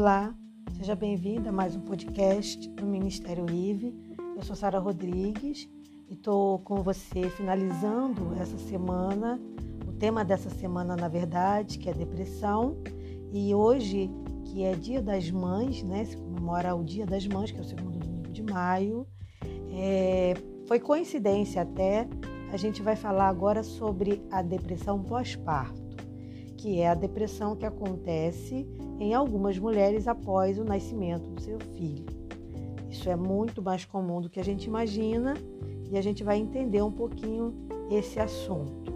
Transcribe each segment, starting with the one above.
Olá, seja bem-vinda a mais um podcast do Ministério IVE. Eu sou Sara Rodrigues e estou com você finalizando essa semana, o tema dessa semana, na verdade, que é depressão. E hoje, que é Dia das Mães, né? Se comemora o Dia das Mães, que é o segundo domingo de maio. É, foi coincidência até, a gente vai falar agora sobre a depressão pós-parto que é a depressão que acontece em algumas mulheres após o nascimento do seu filho. Isso é muito mais comum do que a gente imagina e a gente vai entender um pouquinho esse assunto.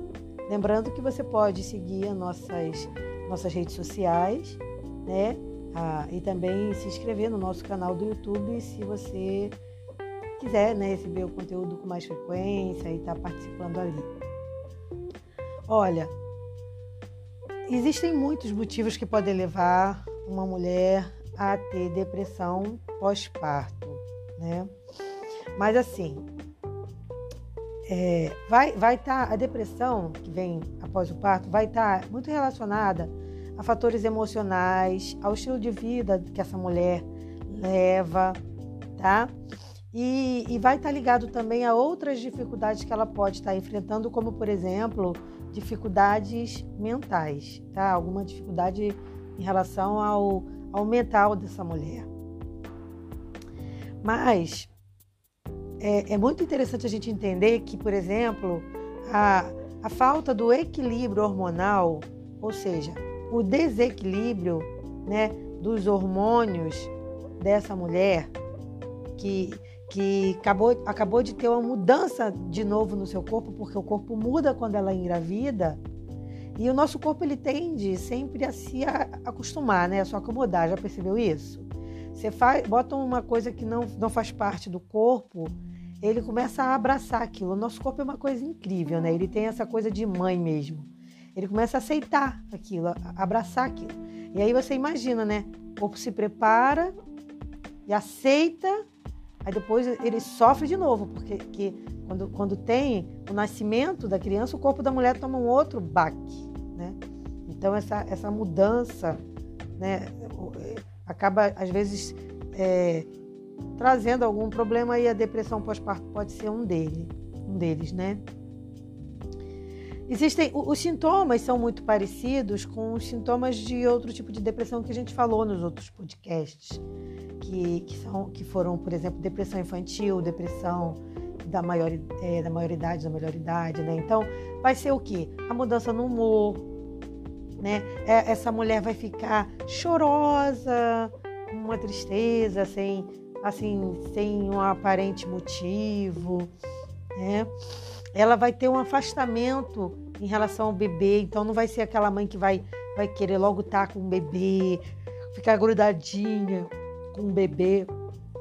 Lembrando que você pode seguir as nossas, nossas redes sociais, né? Ah, e também se inscrever no nosso canal do YouTube se você quiser né, receber o conteúdo com mais frequência e estar tá participando ali. Olha, Existem muitos motivos que podem levar uma mulher a ter depressão pós-parto, né? Mas assim, é, vai vai estar tá, a depressão que vem após o parto vai estar tá muito relacionada a fatores emocionais, ao estilo de vida que essa mulher leva, tá? E, e vai estar tá ligado também a outras dificuldades que ela pode estar enfrentando, como por exemplo dificuldades mentais, tá? Alguma dificuldade em relação ao, ao mental dessa mulher. Mas é, é muito interessante a gente entender que, por exemplo, a, a falta do equilíbrio hormonal, ou seja, o desequilíbrio né, dos hormônios dessa mulher, que que acabou, acabou de ter uma mudança de novo no seu corpo, porque o corpo muda quando ela engravida. E o nosso corpo ele tende sempre a se acostumar, né? a se acomodar. Já percebeu isso? Você faz, bota uma coisa que não, não faz parte do corpo, ele começa a abraçar aquilo. O nosso corpo é uma coisa incrível, né? Ele tem essa coisa de mãe mesmo. Ele começa a aceitar aquilo, a abraçar aquilo. E aí você imagina, né? O corpo se prepara e aceita Aí depois ele sofre de novo, porque que quando, quando tem o nascimento da criança, o corpo da mulher toma um outro baque, né? Então essa, essa mudança, né, acaba às vezes é, trazendo algum problema e a depressão pós-parto pode ser um dele, um deles, né? Existem os sintomas são muito parecidos com os sintomas de outro tipo de depressão que a gente falou nos outros podcasts que, que, são, que foram, por exemplo, depressão infantil, depressão da, maior, é, da maioridade, da melhoridade, né? Então, vai ser o quê? A mudança no humor, né? É, essa mulher vai ficar chorosa, com uma tristeza, sem, assim, sem um aparente motivo, né? Ela vai ter um afastamento em relação ao bebê, então não vai ser aquela mãe que vai, vai querer logo estar com o bebê, ficar grudadinha com o bebê,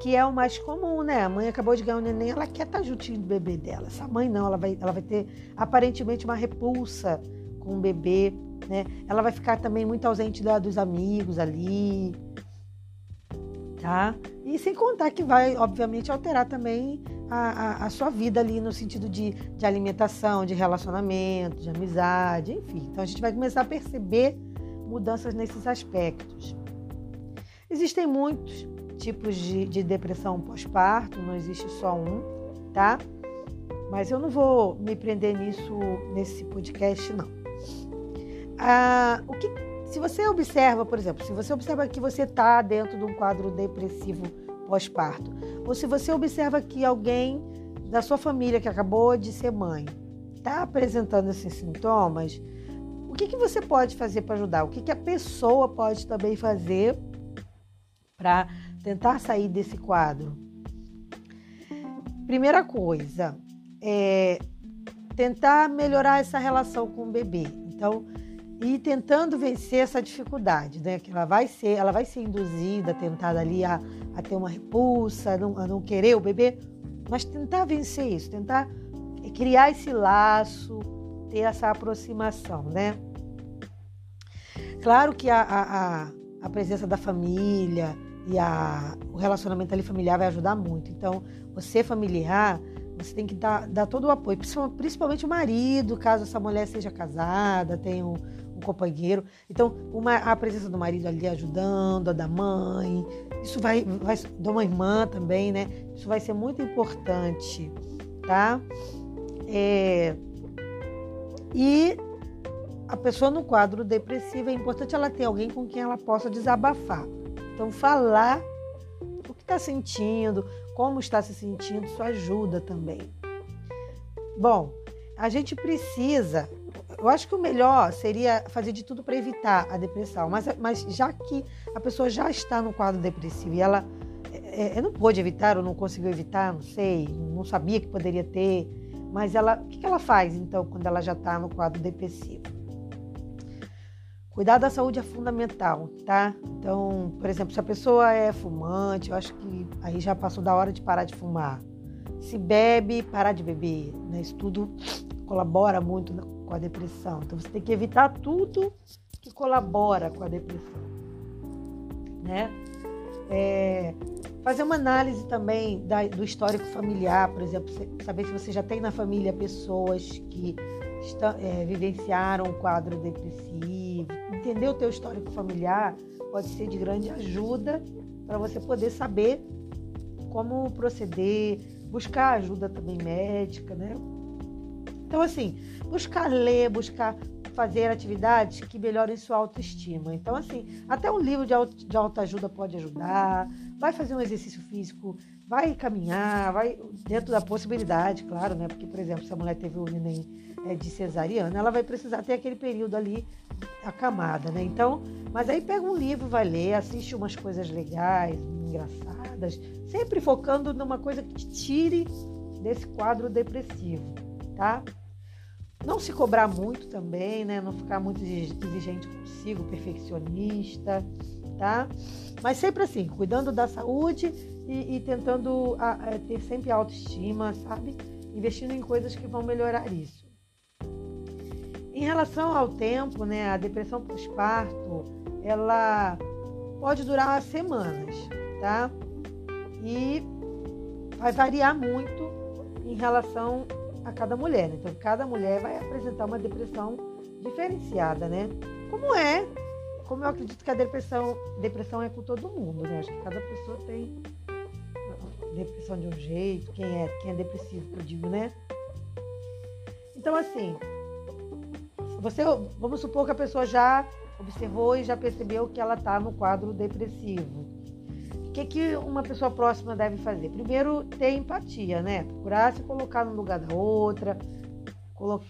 que é o mais comum, né? A mãe acabou de ganhar um neném, ela quer estar juntinho do bebê dela. Essa mãe não, ela vai, ela vai ter aparentemente uma repulsa com o bebê, né? Ela vai ficar também muito ausente da, dos amigos ali, tá? E sem contar que vai, obviamente, alterar também a, a, a sua vida ali no sentido de, de alimentação, de relacionamento, de amizade, enfim. Então a gente vai começar a perceber mudanças nesses aspectos. Existem muitos tipos de, de depressão pós-parto, não existe só um, tá? Mas eu não vou me prender nisso nesse podcast, não. Ah, o que, se você observa, por exemplo, se você observa que você está dentro de um quadro depressivo pós-parto, ou se você observa que alguém da sua família que acabou de ser mãe está apresentando esses sintomas, o que, que você pode fazer para ajudar? O que, que a pessoa pode também fazer para tentar sair desse quadro? Primeira coisa, é tentar melhorar essa relação com o bebê. Então, e tentando vencer essa dificuldade, né? Que ela vai ser, ela vai ser induzida, tentada ali a, a ter uma repulsa, a não, a não querer o bebê, mas tentar vencer isso, tentar criar esse laço, ter essa aproximação, né? Claro que a, a, a presença da família, e a, o relacionamento ali familiar vai ajudar muito. Então, você familiar, você tem que dar, dar todo o apoio, principalmente o marido, caso essa mulher seja casada, tenha um, um companheiro. Então, uma, a presença do marido ali ajudando, a da mãe, isso vai, vai, de uma irmã também, né? Isso vai ser muito importante, tá? É, e a pessoa no quadro depressivo é importante ela ter alguém com quem ela possa desabafar. Então, falar o que está sentindo, como está se sentindo, isso ajuda também. Bom, a gente precisa. Eu acho que o melhor seria fazer de tudo para evitar a depressão, mas, mas já que a pessoa já está no quadro depressivo e ela é, é não pôde evitar ou não conseguiu evitar, não sei, não sabia que poderia ter, mas ela, o que ela faz então quando ela já está no quadro depressivo? Cuidar da saúde é fundamental, tá? Então, por exemplo, se a pessoa é fumante, eu acho que aí já passou da hora de parar de fumar. Se bebe, parar de beber. Né? Isso tudo colabora muito com a depressão. Então, você tem que evitar tudo que colabora com a depressão, né? É, fazer uma análise também da, do histórico familiar, por exemplo, saber se você já tem na família pessoas que estão, é, vivenciaram um quadro depressivo. Entender o teu histórico familiar pode ser de grande ajuda para você poder saber como proceder, buscar ajuda também médica, né? Então, assim, buscar ler, buscar fazer atividades que melhorem sua autoestima. Então, assim, até um livro de, de autoajuda pode ajudar. Vai fazer um exercício físico, vai caminhar, vai dentro da possibilidade, claro, né? Porque, por exemplo, se a mulher teve o neném é, de cesariana, ela vai precisar ter aquele período ali acamada, né? Então, mas aí pega um livro, vai ler, assiste umas coisas legais, engraçadas, sempre focando numa coisa que te tire desse quadro depressivo, tá? Não se cobrar muito também, né? Não ficar muito exigente consigo, perfeccionista, tá? Mas sempre assim, cuidando da saúde e, e tentando a, a, ter sempre autoestima, sabe? Investindo em coisas que vão melhorar isso. Em relação ao tempo, né, a depressão pós-parto, ela pode durar semanas, tá? E vai variar muito em relação a cada mulher. Então, cada mulher vai apresentar uma depressão diferenciada, né? Como é, como eu acredito que a depressão, depressão é com todo mundo, né? Acho que cada pessoa tem depressão de um jeito, quem é, quem é depressivo, eu digo, né? Então, assim, você, vamos supor que a pessoa já observou e já percebeu que ela está no quadro depressivo. O que, que uma pessoa próxima deve fazer? Primeiro, ter empatia, né? Procurar se colocar no lugar da outra,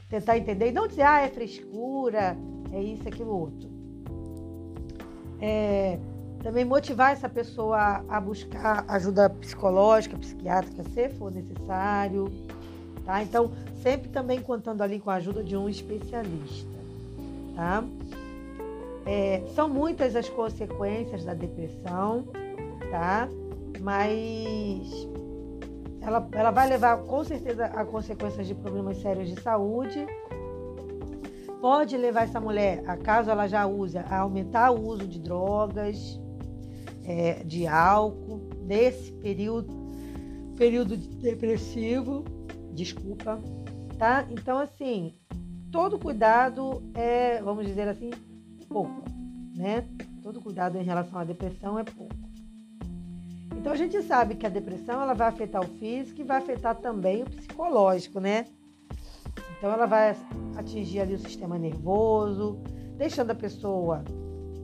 tentar entender e não dizer, ah, é frescura, é isso, aquilo, outro. É, também motivar essa pessoa a buscar ajuda psicológica, psiquiátrica, se for necessário. Tá? Então, sempre também contando ali com a ajuda de um especialista. Tá? É, são muitas as consequências da depressão, tá? Mas ela, ela vai levar com certeza a consequências de problemas sérios de saúde. Pode levar essa mulher, caso ela já use, a aumentar o uso de drogas, é, de álcool, nesse período, período depressivo desculpa, tá? Então, assim, todo cuidado é, vamos dizer assim, pouco, né? Todo cuidado em relação à depressão é pouco. Então, a gente sabe que a depressão ela vai afetar o físico e vai afetar também o psicológico, né? Então, ela vai atingir ali o sistema nervoso, deixando a pessoa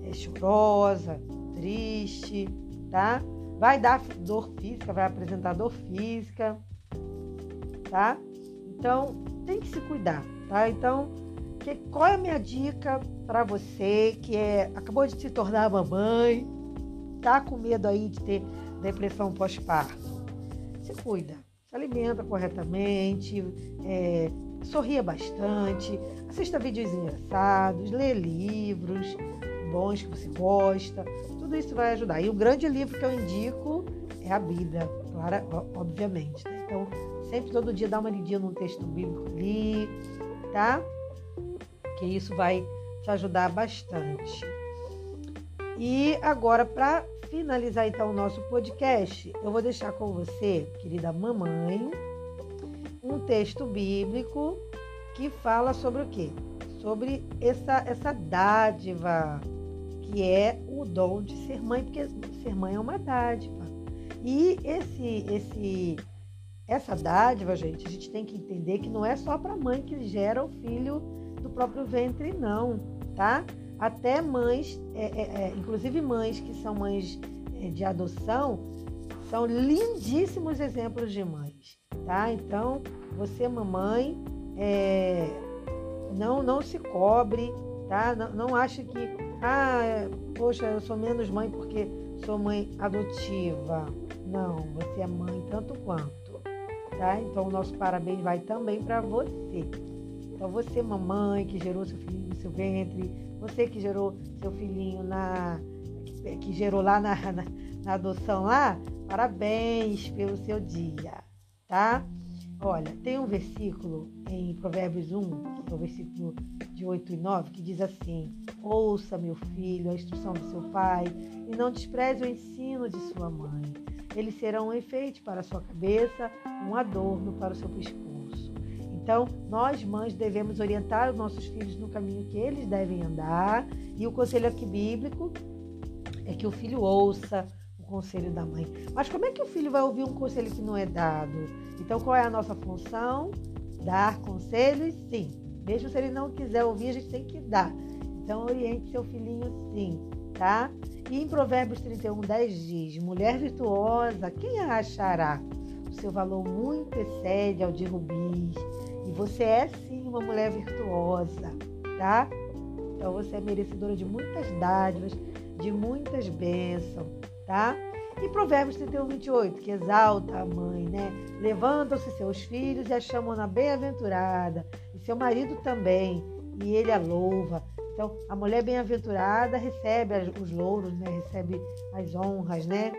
é, chorosa, triste, tá? Vai dar dor física, vai apresentar dor física, tá? Então, tem que se cuidar, tá? Então, que, qual é a minha dica para você que é acabou de se tornar mamãe, tá com medo aí de ter depressão pós-parto? Se cuida, se alimenta corretamente, é, sorria bastante, assista vídeos engraçados, lê livros bons que você gosta, tudo isso vai ajudar. E o grande livro que eu indico é a Bíblia, claro, obviamente. Né? Então, Sempre todo dia dá uma lidinha num texto bíblico ali, tá? Que isso vai te ajudar bastante. E agora, para finalizar então o nosso podcast, eu vou deixar com você, querida mamãe, um texto bíblico que fala sobre o quê? sobre essa, essa dádiva que é o dom de ser mãe, porque ser mãe é uma dádiva. E esse, esse, essa dádiva, gente, a gente tem que entender que não é só para mãe que gera o filho do próprio ventre, não, tá? Até mães, é, é, é, inclusive mães que são mães é, de adoção, são lindíssimos exemplos de tá? Então, você, mamãe, é, não, não se cobre, tá? Não, não ache que, ah, poxa, eu sou menos mãe porque sou mãe adotiva. Não, você é mãe tanto quanto, tá? Então, o nosso parabéns vai também para você. Então, você, mamãe, que gerou seu filhinho no seu ventre, você que gerou seu filhinho na. que, que gerou lá na, na, na adoção lá, parabéns pelo seu dia, tá? Olha, tem um versículo em Provérbios 1, que é o versículo de 8 e 9, que diz assim: Ouça, meu filho, a instrução do seu pai, e não despreze o ensino de sua mãe. Eles serão um efeito para a sua cabeça, um adorno para o seu pescoço. Então, nós, mães, devemos orientar os nossos filhos no caminho que eles devem andar, e o conselho aqui bíblico é que o filho ouça conselho da mãe. Mas como é que o filho vai ouvir um conselho que não é dado? Então, qual é a nossa função? Dar conselhos, sim. Mesmo se ele não quiser ouvir, a gente tem que dar. Então, oriente seu filhinho, sim, tá? E em Provérbios 31, 10 diz: Mulher virtuosa, quem a achará? O seu valor muito excede ao de rubis. E você é, sim, uma mulher virtuosa, tá? Então, você é merecedora de muitas dádivas, de muitas bênçãos, tá? E Provérbios 31, 28, que exalta a mãe, né? Levantam-se seus filhos e a chamam na bem-aventurada, e seu marido também, e ele a louva. Então, a mulher bem-aventurada recebe os louros, né? Recebe as honras, né?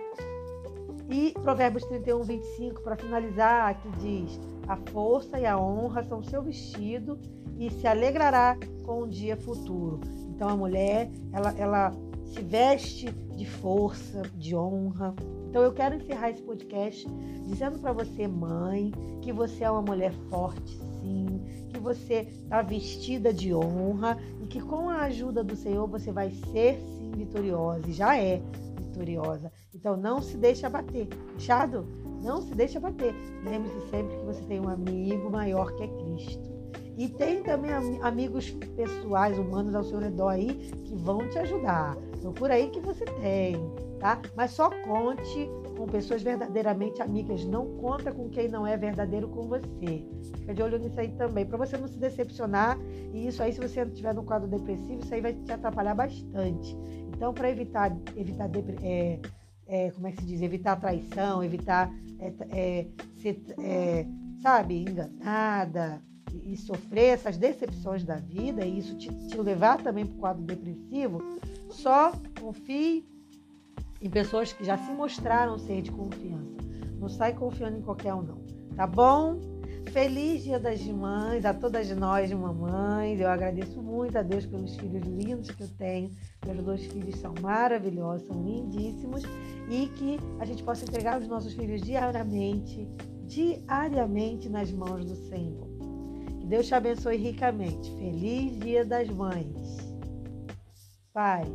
E Provérbios 31, 25, para finalizar, que diz: A força e a honra são seu vestido e se alegrará com o dia futuro. Então, a mulher, ela, ela se veste de força, de honra. Então eu quero encerrar esse podcast dizendo para você, mãe, que você é uma mulher forte, sim, que você está vestida de honra e que com a ajuda do Senhor você vai ser sim vitoriosa e já é vitoriosa. Então não se deixe abater, fechado? Não se deixe abater. Lembre-se sempre que você tem um amigo maior que é Cristo. E tem também amigos pessoais, humanos ao seu redor aí que vão te ajudar. Procura aí que você tem, tá? Mas só conte com pessoas verdadeiramente amigas. Não conta com quem não é verdadeiro com você. Fica de olho nisso aí também, para você não se decepcionar. E isso aí, se você estiver no quadro depressivo, isso aí vai te atrapalhar bastante. Então, para evitar, evitar é, é, como é que se diz? Evitar traição, evitar é, é ser, é, sabe, enganada, e sofrer essas decepções da vida e isso te, te levar também para o quadro depressivo, só confie em pessoas que já se mostraram ser de confiança. Não sai confiando em qualquer um, não. Tá bom? Feliz Dia das Mães, a todas nós, mamães. Eu agradeço muito a Deus pelos filhos lindos que eu tenho. Meus dois filhos são maravilhosos, são lindíssimos. E que a gente possa entregar os nossos filhos diariamente, diariamente nas mãos do Senhor. Deus te abençoe ricamente. Feliz Dia das Mães. Paz.